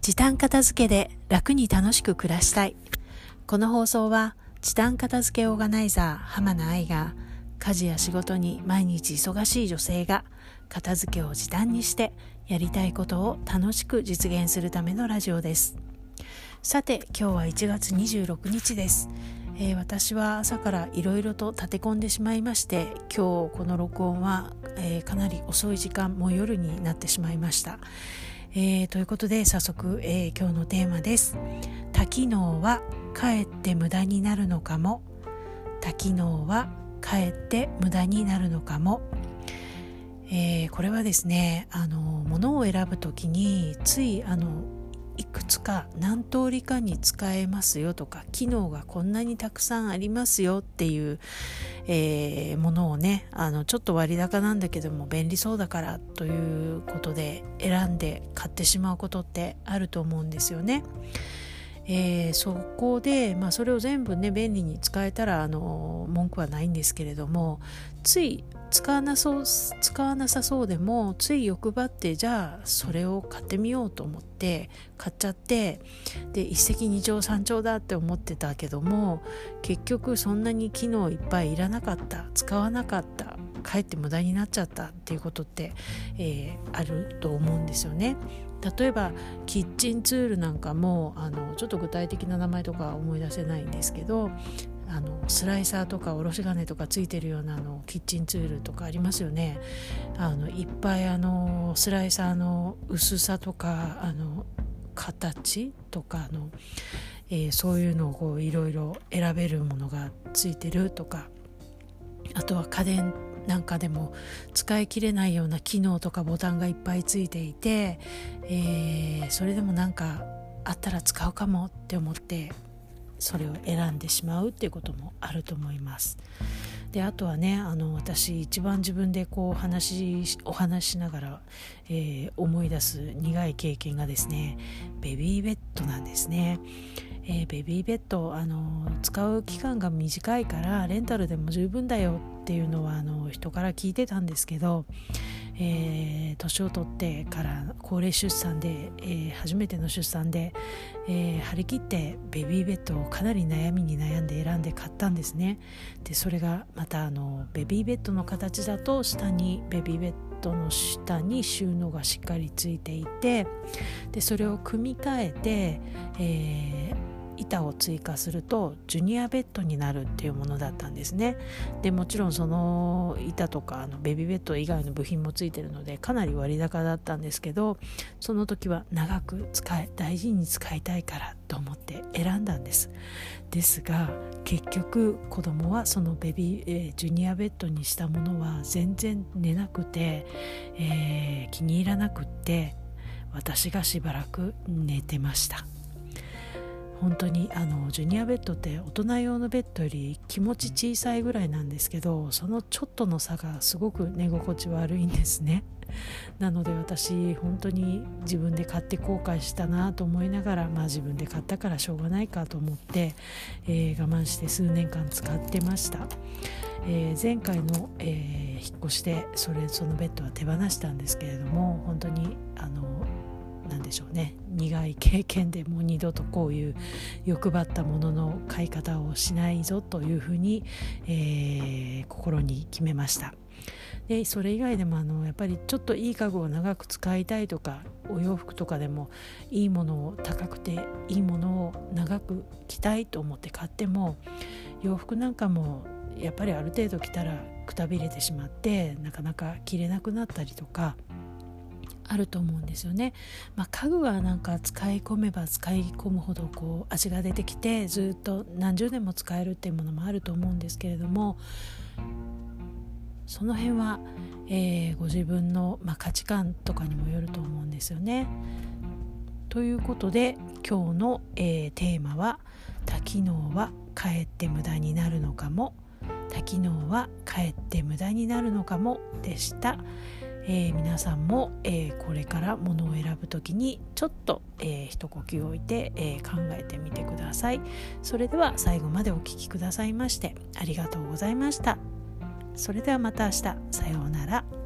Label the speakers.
Speaker 1: 時短片付けで楽に楽しく暮らしたい。この放送は時短片付けオーガナイザー浜名愛が家事や仕事に毎日忙しい女性が片付けを時短にしてやりたいことを楽しく実現するためのラジオです。さて今日は1月26日です。えー、私は朝からいろいろと立て込んでしまいまして今日この録音は、えー、かなり遅い時間もう夜になってしまいました。えー、ということで早速、えー、今日のテーマです。多機能はかえって無駄になるのかも。多機能はかえって無駄になるのかも、えー、これはですねあの物を選ぶ時についあのいくつか何通りかに使えますよとか機能がこんなにたくさんありますよっていう、えー、ものをねあのちょっと割高なんだけども便利そうだからということで選んで買ってしまうことってあると思うんですよね。えー、そこで、まあ、それを全部ね便利に使えたらあの文句はないんですけれどもつい使わなそう使わなさそうでもつい欲張ってじゃあそれを買ってみようと思って買っちゃってで一石二鳥三鳥だって思ってたけども結局そんなに機能いっぱいいらなかった使わなかったかえって無駄になっちゃったっていうことって、えー、あると思うんですよね。例えばキッチンツールなんかもあのちょっと具体的な名前とか思い出せないんですけどあのスライサーとかおろし金とかついてるようなあのキッチンツールとかありますよね。あのいっぱいあのスライサーの薄さとかあの形とかの、えー、そういうのをいろいろ選べるものがついてるとかあとは家電なんかでも使い切れないような機能とかボタンがいっぱいついていて、えー、それでもなんかあったら使うかもって思ってそれを選んでしまうっていうこともあると思います。であとはねあの私一番自分でこう話お話しながら、えー、思い出す苦い経験がですねベビーベッドなんですね。えー、ベビーベッドあの使う期間が短いからレンタルでも十分だよっていうのはあの人から聞いてたんですけど、えー、年を取ってから高齢出産で、えー、初めての出産で、えー、張り切ってベビーベッドをかなり悩みに悩んで選んで買ったんですね。でそれがまたあのベビーベッドの形だと下にベビーベッドの下に収納がしっかりついていてでそれを組み替えて、えー板を追加するとジュニアベッドになるっていうものだったんですねでもちろんその板とかあのベビーベッド以外の部品もついてるのでかなり割高だったんですけどその時は長く使い大事に使いたいからと思って選んだんですですが結局子供はそのベビー、えー、ジュニアベッドにしたものは全然寝なくて、えー、気に入らなくって私がしばらく寝てました。本当にあのジュニアベッドって大人用のベッドより気持ち小さいぐらいなんですけどそのちょっとの差がすごく寝心地悪いんですね。なので私本当に自分で買って後悔したなと思いながらまあ自分で買ったからしょうがないかと思って、えー、我慢して数年間使ってました、えー、前回の、えー、引っ越しでそれそのベッドは手放したんですけれども本当にあのでしょうね。苦い経験でもう二度とこういう欲張ったものの買い方をしないぞというふうに、えー、心に決めました。でそれ以外でもあのやっぱりちょっといい家具を長く使いたいとかお洋服とかでもいいものを高くていいものを長く着たいと思って買っても洋服なんかもやっぱりある程度着たらくたびれてしまってなかなか着れなくなったりとかあると思うんですよね。まあ、家具はなんか使い込めば使い込むほどこう味が出てきてずっと何十年も使えるっていうものもあると思うんですけれどもその辺は、えー、ご自分の、まあ、価値観とかにもよると思うんですよね。ということで今日の、えー、テーマは「多機能はかえって無駄になるのかも」「多機能はかえって無駄になるのかも」でした。えー、皆さんも、えー、これからものを選ぶ時にちょっと、えー、一呼吸置いて、え考えてみてください。それでは最後までお聴きくださいましてありがとうございました。それではまた明日。さようなら。